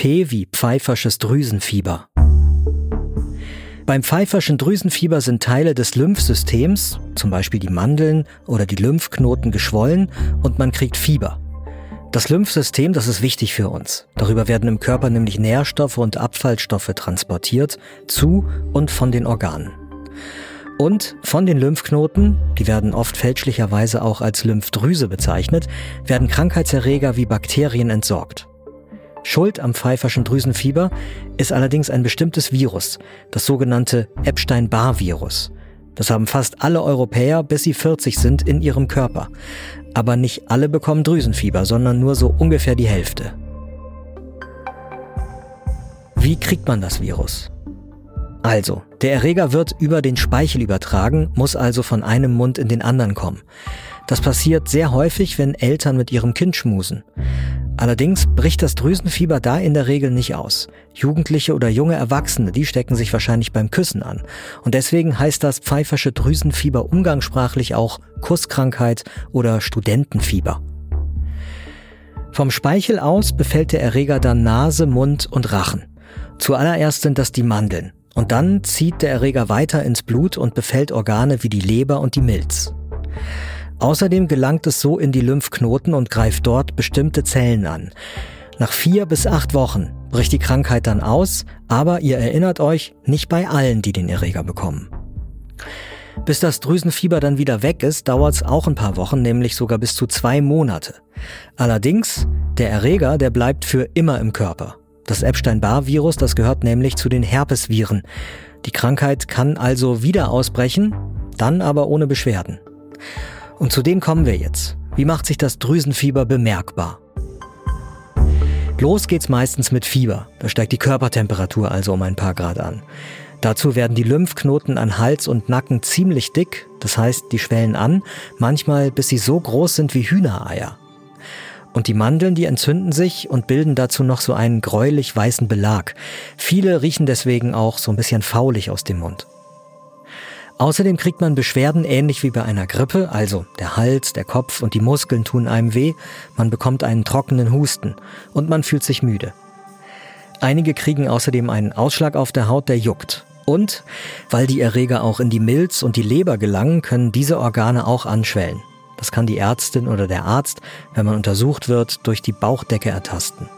P wie pfeifersches Drüsenfieber. Beim pfeiferschen Drüsenfieber sind Teile des Lymphsystems, zum Beispiel die Mandeln oder die Lymphknoten, geschwollen und man kriegt Fieber. Das Lymphsystem, das ist wichtig für uns. Darüber werden im Körper nämlich Nährstoffe und Abfallstoffe transportiert zu und von den Organen. Und von den Lymphknoten, die werden oft fälschlicherweise auch als Lymphdrüse bezeichnet, werden Krankheitserreger wie Bakterien entsorgt. Schuld am pfeiferschen Drüsenfieber ist allerdings ein bestimmtes Virus, das sogenannte Epstein-Barr-Virus. Das haben fast alle Europäer, bis sie 40 sind, in ihrem Körper. Aber nicht alle bekommen Drüsenfieber, sondern nur so ungefähr die Hälfte. Wie kriegt man das Virus? Also, der Erreger wird über den Speichel übertragen, muss also von einem Mund in den anderen kommen. Das passiert sehr häufig, wenn Eltern mit ihrem Kind schmusen. Allerdings bricht das Drüsenfieber da in der Regel nicht aus. Jugendliche oder junge Erwachsene, die stecken sich wahrscheinlich beim Küssen an. Und deswegen heißt das pfeifersche Drüsenfieber umgangssprachlich auch Kusskrankheit oder Studentenfieber. Vom Speichel aus befällt der Erreger dann Nase, Mund und Rachen. Zuallererst sind das die Mandeln. Und dann zieht der Erreger weiter ins Blut und befällt Organe wie die Leber und die Milz. Außerdem gelangt es so in die Lymphknoten und greift dort bestimmte Zellen an. Nach vier bis acht Wochen bricht die Krankheit dann aus, aber ihr erinnert euch, nicht bei allen, die den Erreger bekommen. Bis das Drüsenfieber dann wieder weg ist, dauert es auch ein paar Wochen, nämlich sogar bis zu zwei Monate. Allerdings, der Erreger, der bleibt für immer im Körper. Das Epstein-Barr-Virus, das gehört nämlich zu den Herpesviren. Die Krankheit kann also wieder ausbrechen, dann aber ohne Beschwerden. Und zu dem kommen wir jetzt. Wie macht sich das Drüsenfieber bemerkbar? Los geht's meistens mit Fieber. Da steigt die Körpertemperatur also um ein paar Grad an. Dazu werden die Lymphknoten an Hals und Nacken ziemlich dick, das heißt, die schwellen an, manchmal bis sie so groß sind wie Hühnereier. Und die Mandeln, die entzünden sich und bilden dazu noch so einen gräulich weißen Belag. Viele riechen deswegen auch so ein bisschen faulig aus dem Mund. Außerdem kriegt man Beschwerden ähnlich wie bei einer Grippe, also der Hals, der Kopf und die Muskeln tun einem weh, man bekommt einen trockenen Husten und man fühlt sich müde. Einige kriegen außerdem einen Ausschlag auf der Haut, der juckt. Und weil die Erreger auch in die Milz und die Leber gelangen, können diese Organe auch anschwellen. Das kann die Ärztin oder der Arzt, wenn man untersucht wird, durch die Bauchdecke ertasten.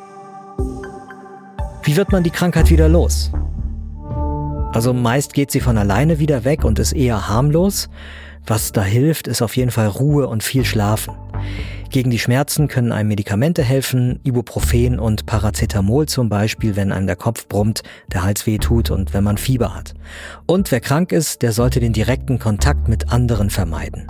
Wie wird man die Krankheit wieder los? Also meist geht sie von alleine wieder weg und ist eher harmlos. Was da hilft, ist auf jeden Fall Ruhe und viel Schlafen. Gegen die Schmerzen können einem Medikamente helfen, Ibuprofen und Paracetamol zum Beispiel, wenn einem der Kopf brummt, der Hals weh tut und wenn man Fieber hat. Und wer krank ist, der sollte den direkten Kontakt mit anderen vermeiden.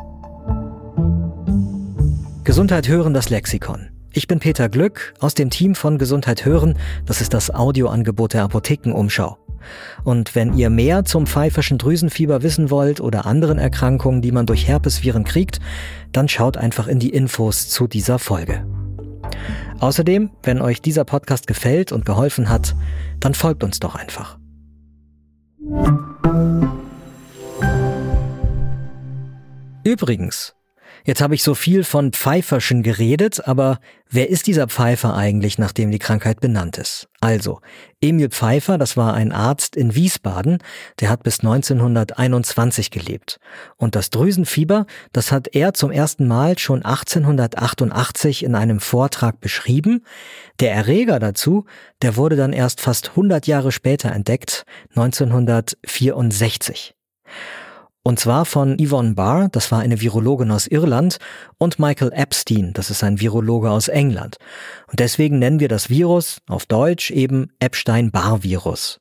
Gesundheit hören das Lexikon. Ich bin Peter Glück aus dem Team von Gesundheit hören. Das ist das Audioangebot der Apothekenumschau. Und wenn ihr mehr zum pfeiferschen Drüsenfieber wissen wollt oder anderen Erkrankungen, die man durch Herpesviren kriegt, dann schaut einfach in die Infos zu dieser Folge. Außerdem, wenn euch dieser Podcast gefällt und geholfen hat, dann folgt uns doch einfach. Übrigens, Jetzt habe ich so viel von Pfeiferschen geredet, aber wer ist dieser Pfeifer eigentlich, nachdem die Krankheit benannt ist? Also, Emil Pfeiffer, das war ein Arzt in Wiesbaden, der hat bis 1921 gelebt. Und das Drüsenfieber, das hat er zum ersten Mal schon 1888 in einem Vortrag beschrieben. Der Erreger dazu, der wurde dann erst fast 100 Jahre später entdeckt, 1964. Und zwar von Yvonne Barr, das war eine Virologin aus Irland, und Michael Epstein, das ist ein Virologe aus England. Und deswegen nennen wir das Virus auf Deutsch eben Epstein-Barr-Virus.